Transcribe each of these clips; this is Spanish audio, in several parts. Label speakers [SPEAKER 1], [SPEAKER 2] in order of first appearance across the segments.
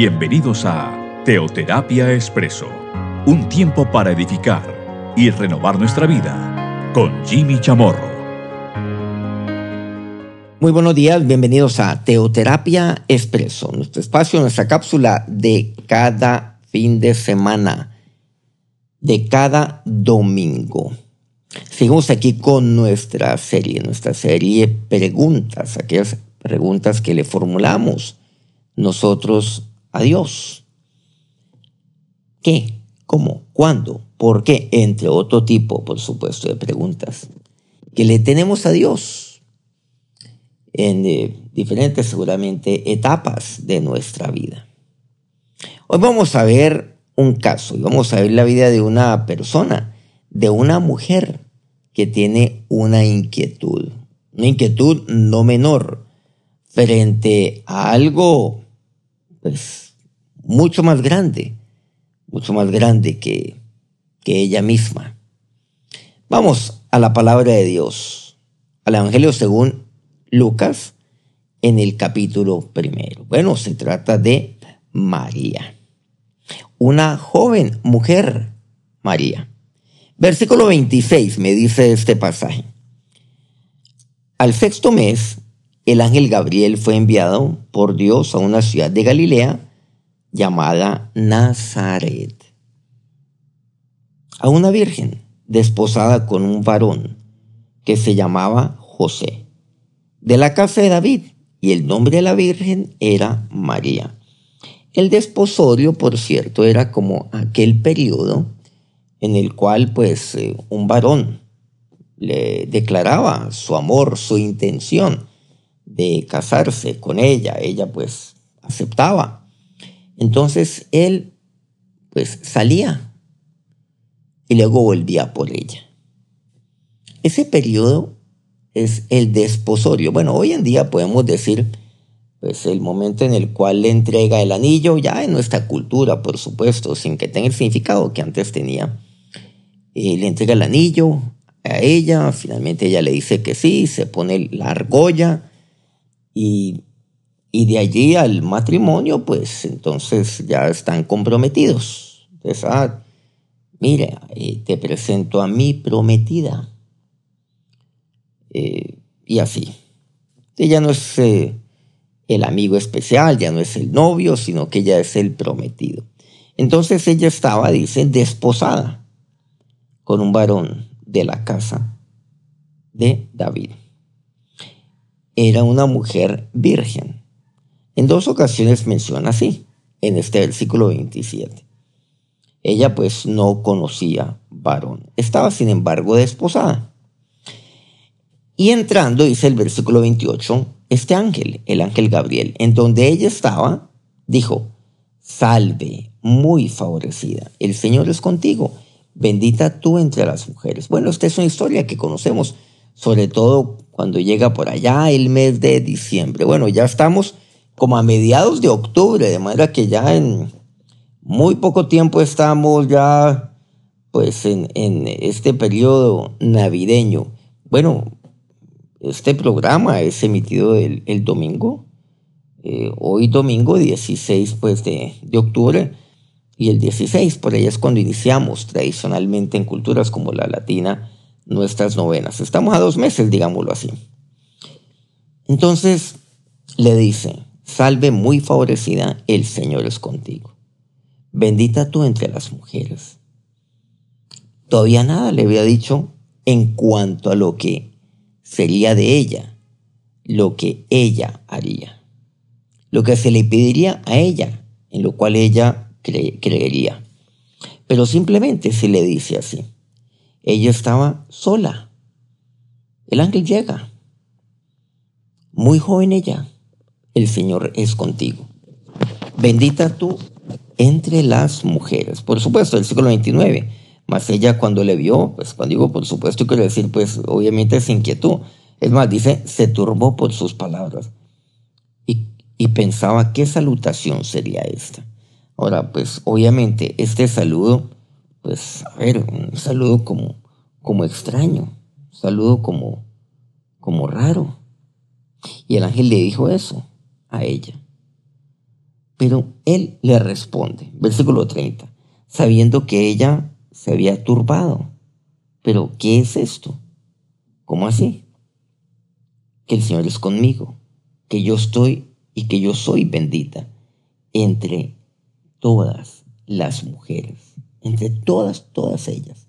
[SPEAKER 1] Bienvenidos a Teoterapia Expreso, un tiempo para edificar y renovar nuestra vida con Jimmy Chamorro.
[SPEAKER 2] Muy buenos días, bienvenidos a Teoterapia Expreso, nuestro espacio, nuestra cápsula de cada fin de semana, de cada domingo. Seguimos aquí con nuestra serie, nuestra serie preguntas, aquellas preguntas que le formulamos nosotros a Dios. ¿Qué? ¿Cómo? ¿Cuándo? ¿Por qué? Entre otro tipo, por supuesto, de preguntas que le tenemos a Dios en eh, diferentes, seguramente, etapas de nuestra vida. Hoy vamos a ver un caso y vamos a ver la vida de una persona, de una mujer que tiene una inquietud, una inquietud no menor frente a algo mucho más grande, mucho más grande que, que ella misma. Vamos a la palabra de Dios, al Evangelio según Lucas, en el capítulo primero. Bueno, se trata de María, una joven mujer, María. Versículo 26 me dice este pasaje. Al sexto mes, el ángel Gabriel fue enviado por Dios a una ciudad de Galilea llamada Nazaret, a una virgen desposada con un varón que se llamaba José, de la casa de David, y el nombre de la virgen era María. El desposorio, por cierto, era como aquel periodo en el cual pues eh, un varón le declaraba su amor, su intención de casarse con ella, ella pues aceptaba. Entonces él pues salía y luego volvía por ella. Ese periodo es el desposorio. Bueno, hoy en día podemos decir pues el momento en el cual le entrega el anillo, ya en nuestra cultura, por supuesto, sin que tenga el significado que antes tenía. Eh, le entrega el anillo a ella, finalmente ella le dice que sí, se pone la argolla, y, de allí al matrimonio, pues entonces ya están comprometidos. Entonces, ah, mira, eh, te presento a mi prometida. Eh, y así. Ella no es eh, el amigo especial, ya no es el novio, sino que ella es el prometido. Entonces ella estaba, dice, desposada con un varón de la casa de David era una mujer virgen. En dos ocasiones menciona así, en este versículo 27. Ella pues no conocía varón. Estaba sin embargo desposada. Y entrando, dice el versículo 28, este ángel, el ángel Gabriel, en donde ella estaba, dijo, salve, muy favorecida, el Señor es contigo, bendita tú entre las mujeres. Bueno, esta es una historia que conocemos, sobre todo cuando llega por allá el mes de diciembre. Bueno, ya estamos como a mediados de octubre, de manera que ya en muy poco tiempo estamos ya pues en, este periodo navideño. Bueno, este programa es emitido el, domingo, eh, hoy domingo 16 pues de, de octubre y el 16 por ahí es cuando iniciamos tradicionalmente en culturas como la latina nuestras novenas. Estamos a dos meses, digámoslo así. Entonces le dice, salve muy favorecida, el Señor es contigo. Bendita tú entre las mujeres. Todavía nada le había dicho en cuanto a lo que sería de ella, lo que ella haría, lo que se le pediría a ella, en lo cual ella creería. Pero simplemente se le dice así. Ella estaba sola. El ángel llega. Muy joven ella. El Señor es contigo. Bendita tú entre las mujeres. Por supuesto, el siglo 29. Mas ella cuando le vio, pues cuando digo por supuesto, quiero decir, pues obviamente se inquietó. Es más, dice, se turbó por sus palabras. Y, y pensaba, ¿qué salutación sería esta? Ahora, pues obviamente este saludo pues, a ver, un saludo como, como extraño, un saludo como, como raro. Y el ángel le dijo eso a ella. Pero él le responde, versículo 30, sabiendo que ella se había turbado. Pero, ¿qué es esto? ¿Cómo así? Que el Señor es conmigo, que yo estoy y que yo soy bendita entre todas las mujeres, entre todas, todas ellas.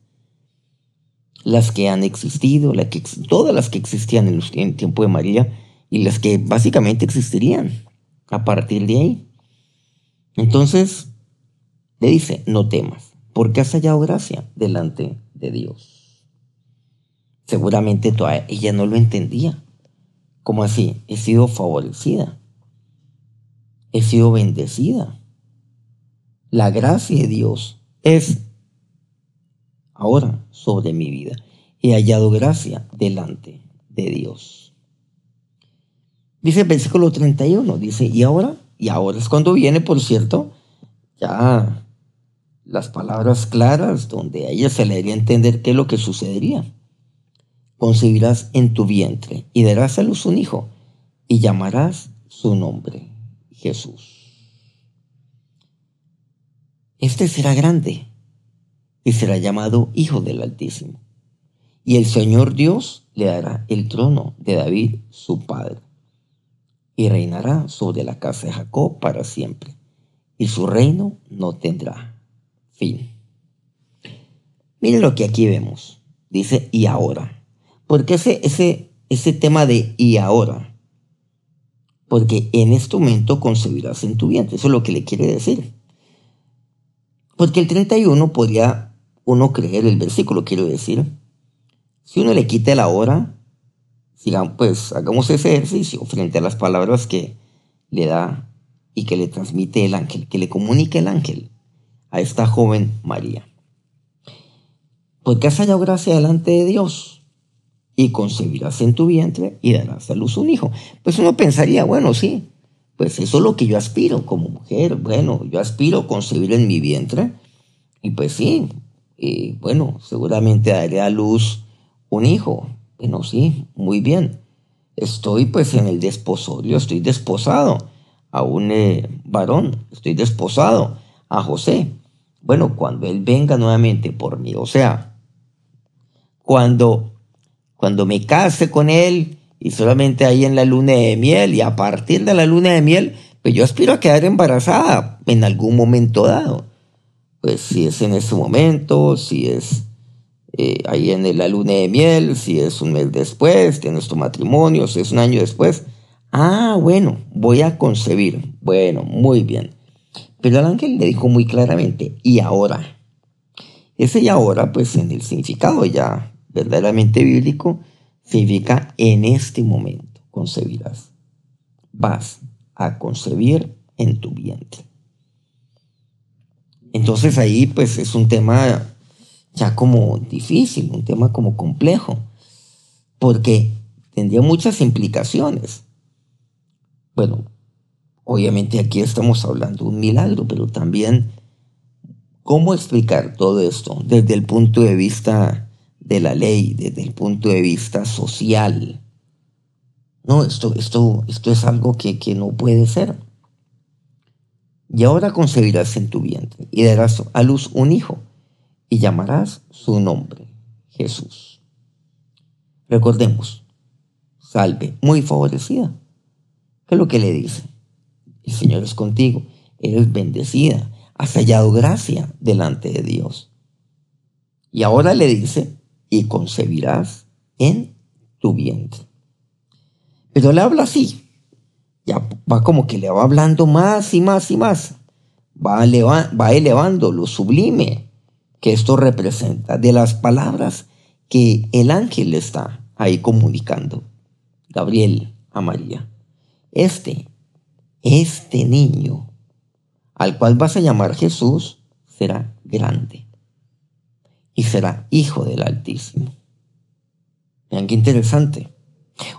[SPEAKER 2] Las que han existido, que, todas las que existían en, en el tiempo de María y las que básicamente existirían a partir de ahí. Entonces, le dice, no temas, porque has hallado gracia delante de Dios. Seguramente ella no lo entendía. ¿Cómo así? He sido favorecida. He sido bendecida. La gracia de Dios es ahora sobre mi vida. He hallado gracia delante de Dios. Dice el versículo 31, dice, y ahora, y ahora es cuando viene, por cierto, ya las palabras claras donde a ella se le haría entender qué es lo que sucedería. Concebirás en tu vientre y darás a luz un hijo y llamarás su nombre Jesús. Este será grande y será llamado Hijo del Altísimo. Y el Señor Dios le dará el trono de David, su padre, y reinará sobre la casa de Jacob para siempre, y su reino no tendrá fin. Miren lo que aquí vemos. Dice y ahora. porque ese, ese, ese tema de y ahora? Porque en este momento concebirás en tu vientre. Eso es lo que le quiere decir. Porque el 31 podría uno creer el versículo, quiero decir. Si uno le quita la hora, pues hagamos ese ejercicio frente a las palabras que le da y que le transmite el ángel, que le comunica el ángel a esta joven María. Porque has hallado gracia delante de Dios y concebirás en tu vientre y darás a luz un hijo. Pues uno pensaría, bueno, sí, pues eso es lo que yo aspiro como mujer. Bueno, yo aspiro concebir en mi vientre. Y pues sí, y bueno, seguramente daré a luz un hijo. Bueno, sí, muy bien. Estoy pues en el desposorio, estoy desposado a un eh, varón, estoy desposado a José. Bueno, cuando él venga nuevamente por mí, o sea, cuando, cuando me case con él, y solamente ahí en la luna de miel y a partir de la luna de miel, pues yo aspiro a quedar embarazada en algún momento dado. Pues si es en ese momento, si es eh, ahí en la luna de miel, si es un mes después de nuestro matrimonio, si es un año después. Ah, bueno, voy a concebir. Bueno, muy bien. Pero el ángel le dijo muy claramente, y ahora. Ese y ahora, pues en el significado ya verdaderamente bíblico, significa en este momento concebirás. Vas a concebir en tu vientre. Entonces ahí pues es un tema ya como difícil, un tema como complejo, porque tendría muchas implicaciones. Bueno, obviamente aquí estamos hablando de un milagro, pero también cómo explicar todo esto desde el punto de vista de la ley desde el punto de vista social. No, esto, esto, esto es algo que, que no puede ser. Y ahora concebirás en tu vientre y darás a luz un hijo y llamarás su nombre, Jesús. Recordemos, salve, muy favorecida. ¿Qué es lo que le dice? El Señor es contigo, eres bendecida, has hallado gracia delante de Dios. Y ahora le dice, y concebirás en tu vientre. Pero le habla así. Ya va como que le va hablando más y más y más. Va, va elevando lo sublime que esto representa de las palabras que el ángel está ahí comunicando. Gabriel a María. Este, este niño al cual vas a llamar Jesús será grande y será hijo del Altísimo. Vean qué interesante.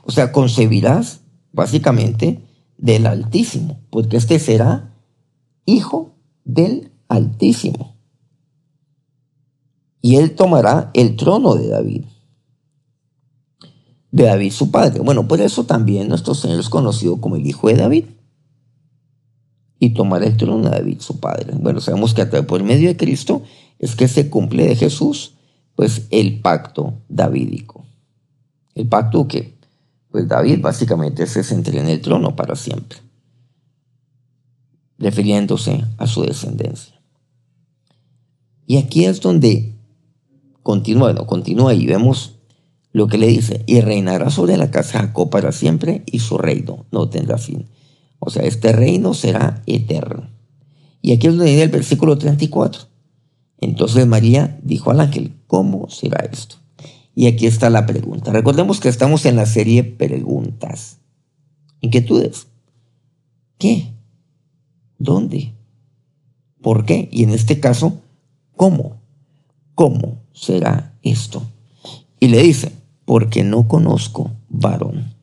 [SPEAKER 2] O sea, concebirás básicamente del Altísimo, porque este será hijo del Altísimo. Y él tomará el trono de David. De David su padre. Bueno, por eso también nuestro Señor es conocido como el Hijo de David. y tomará el trono de David, su padre. Bueno, sabemos que por medio de Cristo es que se cumple de Jesús, pues el pacto davídico. El pacto que, pues David básicamente se centra en el trono para siempre, refiriéndose a su descendencia. Y aquí es donde continúa, no, continúa y vemos lo que le dice, y reinará sobre la casa de Jacob para siempre y su reino no tendrá fin. O sea, este reino será eterno. Y aquí es donde viene el versículo 34. Entonces María dijo al ángel, ¿cómo será esto? Y aquí está la pregunta. Recordemos que estamos en la serie Preguntas. Inquietudes. ¿Qué? ¿Dónde? ¿Por qué? Y en este caso, ¿cómo? ¿Cómo será esto? Y le dice, porque no conozco varón.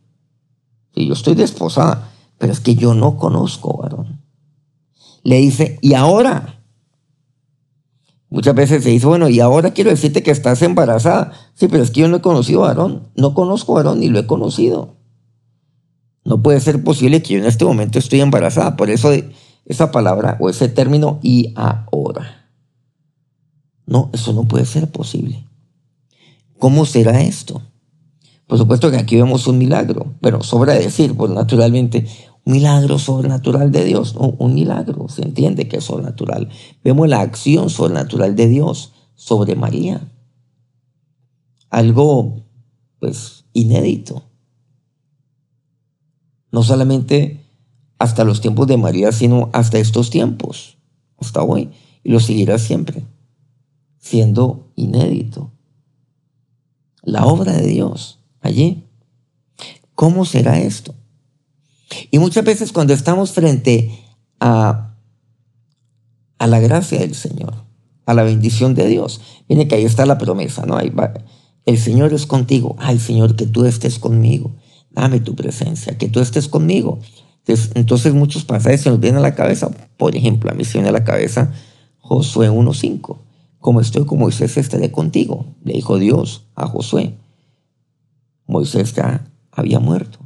[SPEAKER 2] Y yo estoy desposada, pero es que yo no conozco varón. Le dice, ¿y ahora? Muchas veces se dice, bueno, y ahora quiero decirte que estás embarazada. Sí, pero es que yo no he conocido varón. No conozco varón ni lo he conocido. No puede ser posible que yo en este momento estoy embarazada. Por eso esa palabra o ese término, y ahora. No, eso no puede ser posible. ¿Cómo será esto? Por supuesto que aquí vemos un milagro, pero sobra decir, pues naturalmente, milagro sobrenatural de Dios, un milagro, se entiende que es sobrenatural. Vemos la acción sobrenatural de Dios sobre María. Algo, pues, inédito. No solamente hasta los tiempos de María, sino hasta estos tiempos, hasta hoy, y lo seguirá siempre, siendo inédito. La obra de Dios allí. ¿Cómo será esto? Y muchas veces cuando estamos frente a, a la gracia del Señor, a la bendición de Dios, viene que ahí está la promesa, ¿no? El Señor es contigo. Ay, Señor, que tú estés conmigo. Dame tu presencia, que tú estés conmigo. Entonces, entonces muchos pasajes se nos vienen a la cabeza. Por ejemplo, a mí se viene a la cabeza Josué 1.5. Como estoy con Moisés, estaré contigo, le dijo Dios a Josué. Moisés ya había muerto.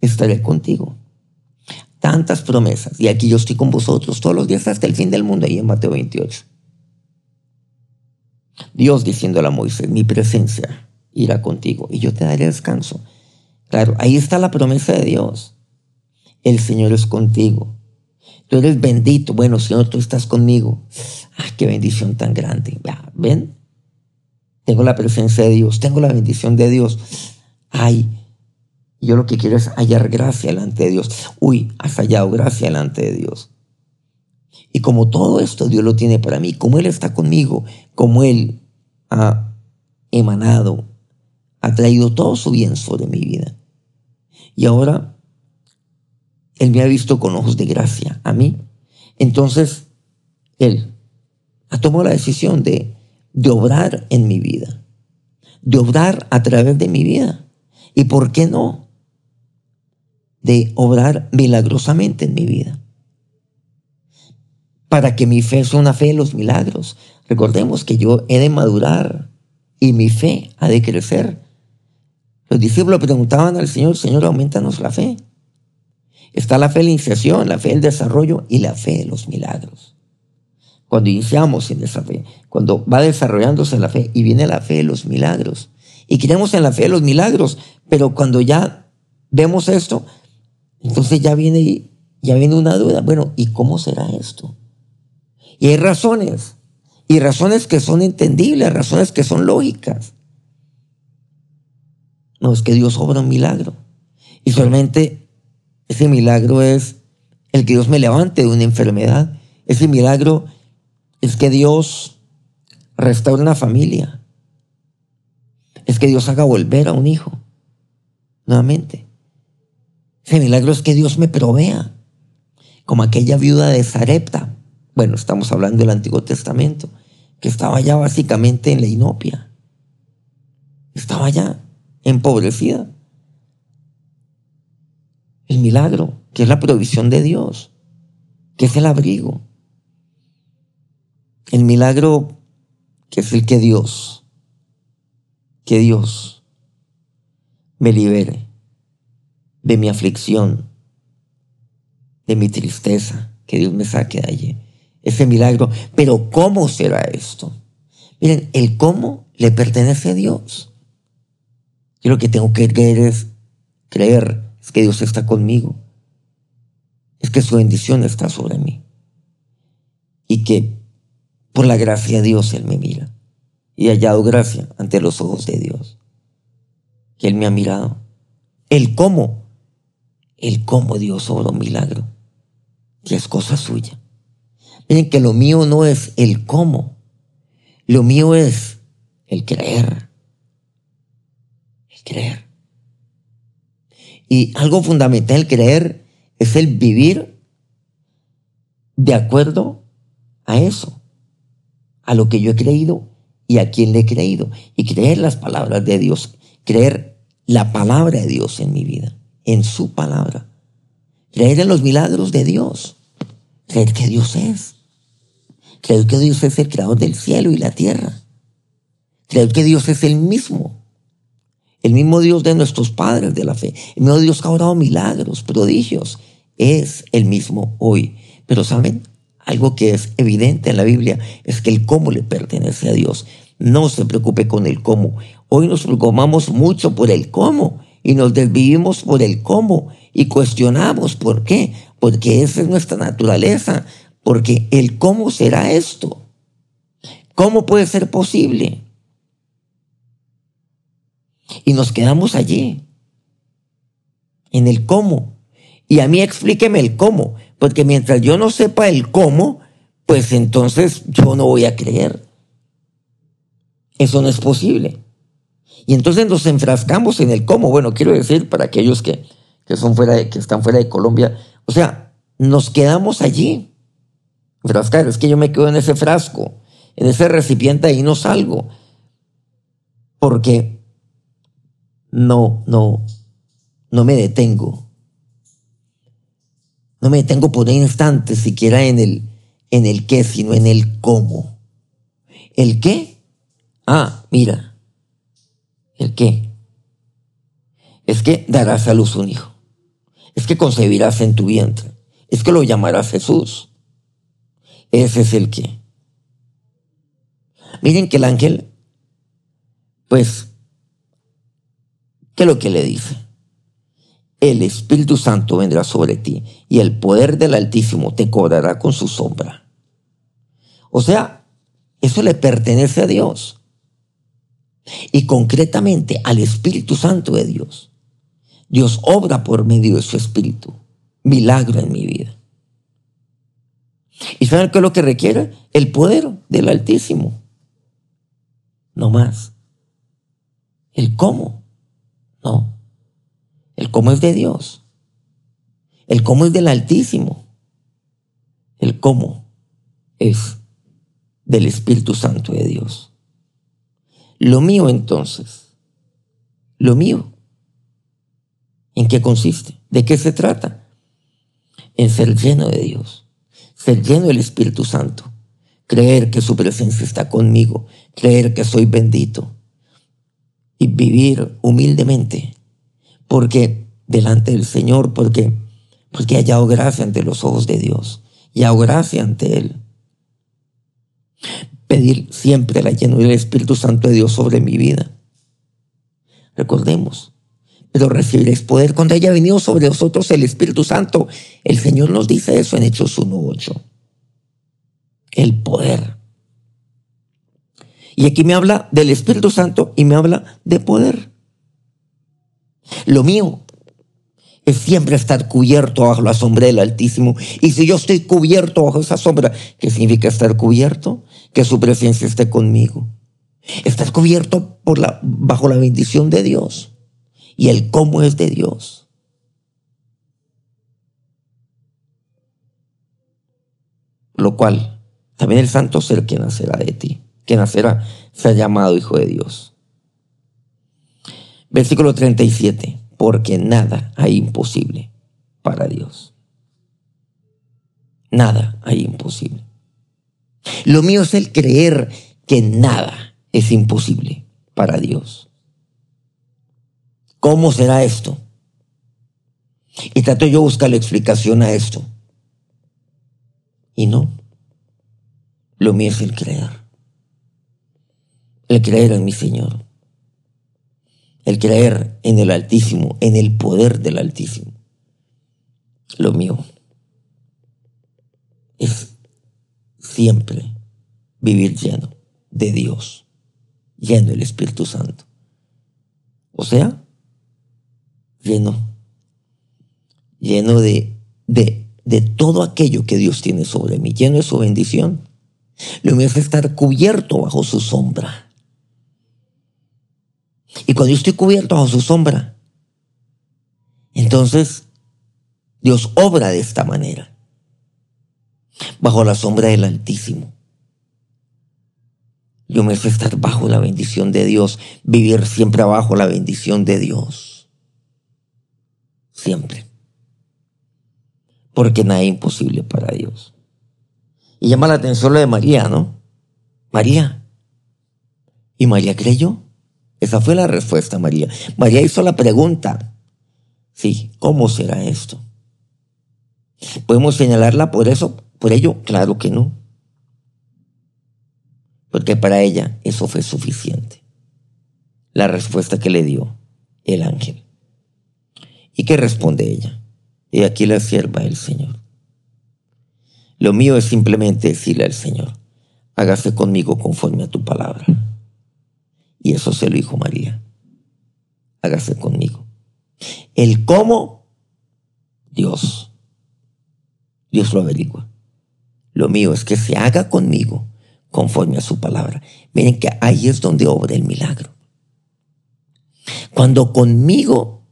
[SPEAKER 2] Estaré contigo. Tantas promesas. Y aquí yo estoy con vosotros todos los días hasta el fin del mundo, ahí en Mateo 28. Dios diciéndole a Moisés, mi presencia irá contigo y yo te daré descanso. Claro, ahí está la promesa de Dios. El Señor es contigo. Tú eres bendito. Bueno, Señor, tú estás conmigo. ¡Ay, ah, qué bendición tan grande! ¿Ven? tengo la presencia de Dios, tengo la bendición de Dios. Ay, yo lo que quiero es hallar gracia delante de Dios. Uy, has hallado gracia delante de Dios. Y como todo esto Dios lo tiene para mí, como Él está conmigo, como Él ha emanado, ha traído todo su bien sobre mi vida. Y ahora Él me ha visto con ojos de gracia a mí. Entonces, Él ha tomado la decisión de de obrar en mi vida, de obrar a través de mi vida. ¿Y por qué no? De obrar milagrosamente en mi vida. Para que mi fe sea una fe de los milagros. Recordemos que yo he de madurar y mi fe ha de crecer. Los discípulos preguntaban al Señor, Señor, aumentanos la fe. Está la fe de la iniciación, la fe del desarrollo y la fe de los milagros cuando iniciamos en esa fe, cuando va desarrollándose la fe y viene la fe de los milagros. Y creemos en la fe de los milagros, pero cuando ya vemos esto, entonces ya viene, ya viene una duda. Bueno, ¿y cómo será esto? Y hay razones, y razones que son entendibles, razones que son lógicas. No, es que Dios obra un milagro. Y solamente ese milagro es el que Dios me levante de una enfermedad. Ese milagro es que Dios restaure una familia. Es que Dios haga volver a un hijo. Nuevamente. Ese milagro es que Dios me provea. Como aquella viuda de Zarepta. Bueno, estamos hablando del Antiguo Testamento. Que estaba ya básicamente en la inopia. Estaba ya empobrecida. El milagro, que es la provisión de Dios, que es el abrigo, el milagro que es el que Dios, que Dios me libere de mi aflicción, de mi tristeza, que Dios me saque de allí, ese milagro. Pero ¿cómo será esto? Miren, el cómo le pertenece a Dios. Yo lo que tengo que creer es creer es que Dios está conmigo, es que su bendición está sobre mí y que por la gracia de Dios Él me mira y he hallado gracia ante los ojos de Dios, que Él me ha mirado. El cómo, el cómo Dios obra un milagro, que es cosa suya. Miren que lo mío no es el cómo, lo mío es el creer, el creer. Y algo fundamental, el creer, es el vivir de acuerdo a eso, a lo que yo he creído y a quien le he creído. Y creer las palabras de Dios, creer la palabra de Dios en mi vida, en su palabra. Creer en los milagros de Dios, creer que Dios es. Creer que Dios es el creador del cielo y la tierra. Creer que Dios es el mismo el mismo Dios de nuestros padres de la fe, el mismo Dios que ha orado milagros, prodigios, es el mismo hoy. Pero saben, algo que es evidente en la Biblia es que el cómo le pertenece a Dios. No se preocupe con el cómo. Hoy nos preocupamos mucho por el cómo y nos desvivimos por el cómo y cuestionamos por qué. Porque esa es nuestra naturaleza. Porque el cómo será esto. ¿Cómo puede ser posible? Y nos quedamos allí, en el cómo. Y a mí explíqueme el cómo, porque mientras yo no sepa el cómo, pues entonces yo no voy a creer. Eso no es posible. Y entonces nos enfrascamos en el cómo. Bueno, quiero decir para aquellos que, que, son fuera de, que están fuera de Colombia, o sea, nos quedamos allí. Frascar, es que yo me quedo en ese frasco, en ese recipiente y no salgo. Porque no, no, no me detengo. No me detengo por un instante siquiera en el, en el qué, sino en el cómo. ¿El qué? Ah, mira. ¿El qué? Es que darás a luz un hijo. Es que concebirás en tu vientre. Es que lo llamarás Jesús. Ese es el qué. Miren que el ángel, pues, ¿Qué es lo que le dice? El Espíritu Santo vendrá sobre ti y el poder del Altísimo te cobrará con su sombra. O sea, eso le pertenece a Dios. Y concretamente al Espíritu Santo de Dios. Dios obra por medio de su Espíritu. Milagro en mi vida. ¿Y saben qué es lo que requiere? El poder del Altísimo. No más. El cómo. No. El cómo es de Dios. El cómo es del Altísimo. El cómo es del Espíritu Santo de Dios. Lo mío entonces, lo mío, ¿en qué consiste? ¿De qué se trata? En ser lleno de Dios, ser lleno del Espíritu Santo, creer que su presencia está conmigo, creer que soy bendito, y vivir humildemente, porque delante del Señor, porque, porque he hallado gracia ante los ojos de Dios y hago gracia ante Él. Pedir siempre la llenura del Espíritu Santo de Dios sobre mi vida. Recordemos, pero recibiréis poder cuando haya venido sobre vosotros el Espíritu Santo. El Señor nos dice eso en Hechos 1.8. El poder. Y aquí me habla del Espíritu Santo y me habla de poder. Lo mío es siempre estar cubierto bajo la sombra del Altísimo. Y si yo estoy cubierto bajo esa sombra, ¿qué significa estar cubierto? Que su presencia esté conmigo. Estar cubierto por la, bajo la bendición de Dios. Y el cómo es de Dios. Lo cual, también el santo ser que nacerá de ti que nacerá, ha llamado Hijo de Dios. Versículo 37, porque nada hay imposible para Dios. Nada hay imposible. Lo mío es el creer que nada es imposible para Dios. ¿Cómo será esto? Y trato yo buscar la explicación a esto. Y no, lo mío es el creer. El creer en mi Señor. El creer en el Altísimo, en el poder del Altísimo. Lo mío es siempre vivir lleno de Dios, lleno del Espíritu Santo. O sea, lleno, lleno de, de, de todo aquello que Dios tiene sobre mí, lleno de su bendición. Lo mío es estar cubierto bajo su sombra. Y cuando yo estoy cubierto bajo su sombra, entonces Dios obra de esta manera, bajo la sombra del Altísimo. Yo me sé estar bajo la bendición de Dios, vivir siempre bajo la bendición de Dios. Siempre. Porque nada es imposible para Dios. Y llama la atención lo de María, ¿no? María. ¿Y María creyó? Esa fue la respuesta, María. María hizo la pregunta. Sí, ¿cómo será esto? ¿Podemos señalarla por eso? ¿Por ello? Claro que no porque para ella eso fue suficiente. La respuesta que le dio el ángel. ¿Y qué responde ella? Y aquí la sierva del Señor. Lo mío es simplemente decirle al Señor, hágase conmigo conforme a tu palabra. Y eso se lo dijo María. Hágase conmigo. El cómo, Dios. Dios lo averigua. Lo mío es que se haga conmigo conforme a su palabra. Miren que ahí es donde obra el milagro. Cuando conmigo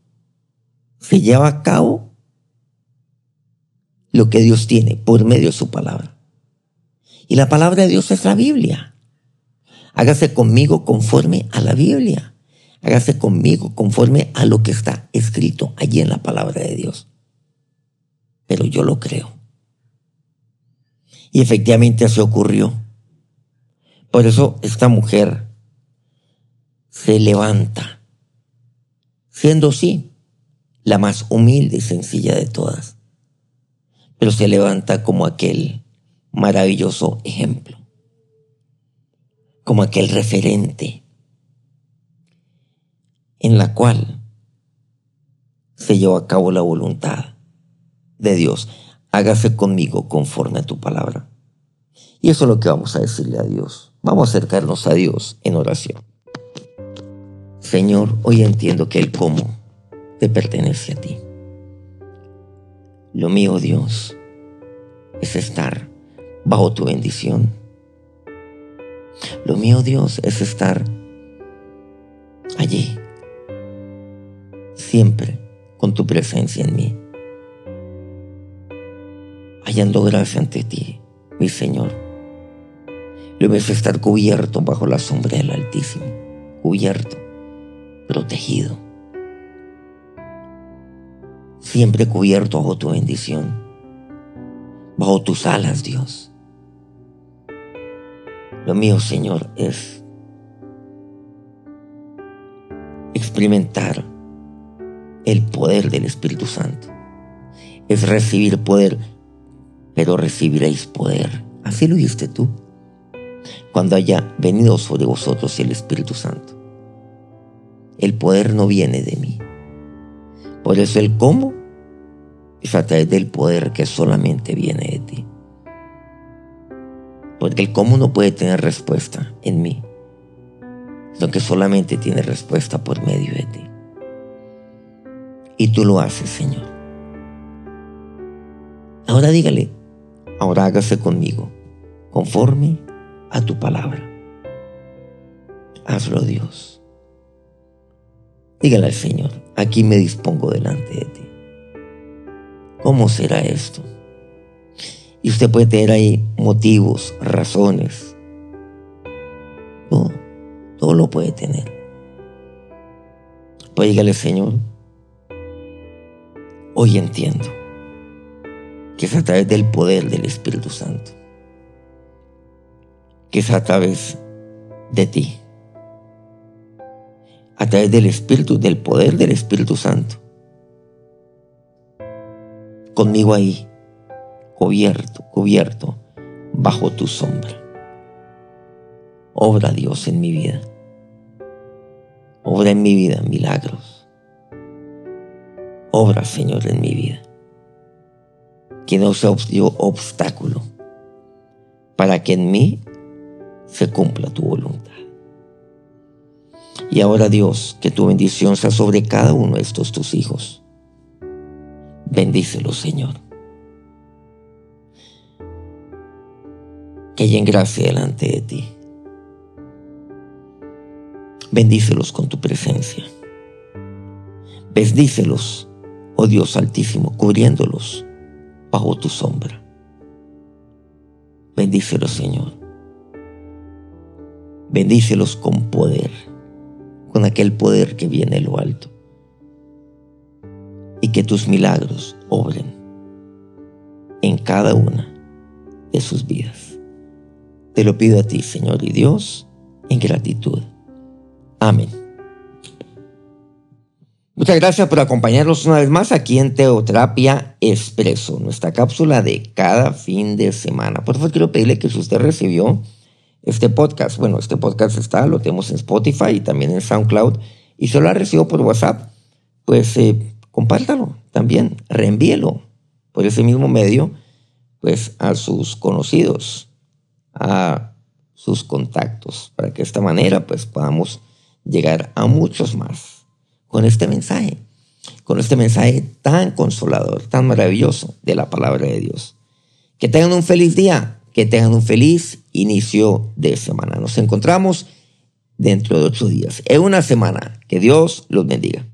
[SPEAKER 2] se lleva a cabo lo que Dios tiene por medio de su palabra. Y la palabra de Dios es la Biblia. Hágase conmigo conforme a la Biblia. Hágase conmigo conforme a lo que está escrito allí en la palabra de Dios. Pero yo lo creo. Y efectivamente así ocurrió. Por eso esta mujer se levanta, siendo sí la más humilde y sencilla de todas, pero se levanta como aquel maravilloso ejemplo, como aquel referente en la cual se llevó a cabo la voluntad de Dios. Hágase conmigo conforme a tu palabra. Y eso es lo que vamos a decirle a Dios. Vamos a acercarnos a Dios en oración. Señor, hoy entiendo que el cómo te pertenece a ti. Lo mío, Dios, es estar bajo tu bendición. Lo mío, Dios, es estar allí, siempre con tu presencia en mí, hallando gracia ante ti, mi Señor Debes estar cubierto bajo la sombra del Altísimo, cubierto, protegido, siempre cubierto bajo tu bendición, bajo tus alas, Dios. Lo mío, Señor, es experimentar el poder del Espíritu Santo. Es recibir poder, pero recibiréis poder. Así lo dijiste tú cuando haya venido sobre vosotros el Espíritu Santo. El poder no viene de mí. Por eso el cómo es a través del poder que solamente viene de ti. Porque el cómo no puede tener respuesta en mí, sino que solamente tiene respuesta por medio de ti. Y tú lo haces, Señor. Ahora dígale, ahora hágase conmigo, conforme a tu palabra. Hazlo Dios. Dígale al Señor, aquí me dispongo delante de ti. ¿Cómo será esto? Y usted puede tener ahí motivos, razones. Todo, todo lo puede tener. Pues dígale, Señor, hoy entiendo que es a través del poder del Espíritu Santo que es a través de ti, a través del Espíritu, del poder del Espíritu Santo. Conmigo ahí, cubierto, cubierto bajo tu sombra. Obra Dios en mi vida. Obra en mi vida milagros. Obra, Señor, en mi vida. Que no sea obstáculo para que en mí se cumpla tu voluntad. Y ahora Dios, que tu bendición sea sobre cada uno de estos tus hijos. Bendícelos, Señor. Que en gracia delante de ti. Bendícelos con tu presencia. Bendícelos, oh Dios Altísimo, cubriéndolos bajo tu sombra. Bendícelos, Señor. Bendícelos con poder, con aquel poder que viene de lo alto. Y que tus milagros obren en cada una de sus vidas. Te lo pido a ti, Señor y Dios, en gratitud. Amén. Muchas gracias por acompañarnos una vez más aquí en Teoterapia Expreso, nuestra cápsula de cada fin de semana. Por favor, quiero pedirle que si usted recibió este podcast, bueno, este podcast está, lo tenemos en Spotify y también en SoundCloud, y si lo ha recibido por WhatsApp, pues eh, compártalo también, reenvíelo por ese mismo medio, pues a sus conocidos, a sus contactos, para que de esta manera pues podamos llegar a muchos más con este mensaje, con este mensaje tan consolador, tan maravilloso de la palabra de Dios. Que tengan un feliz día, que tengan un feliz inicio de semana. Nos encontramos dentro de ocho días, en una semana. Que Dios los bendiga.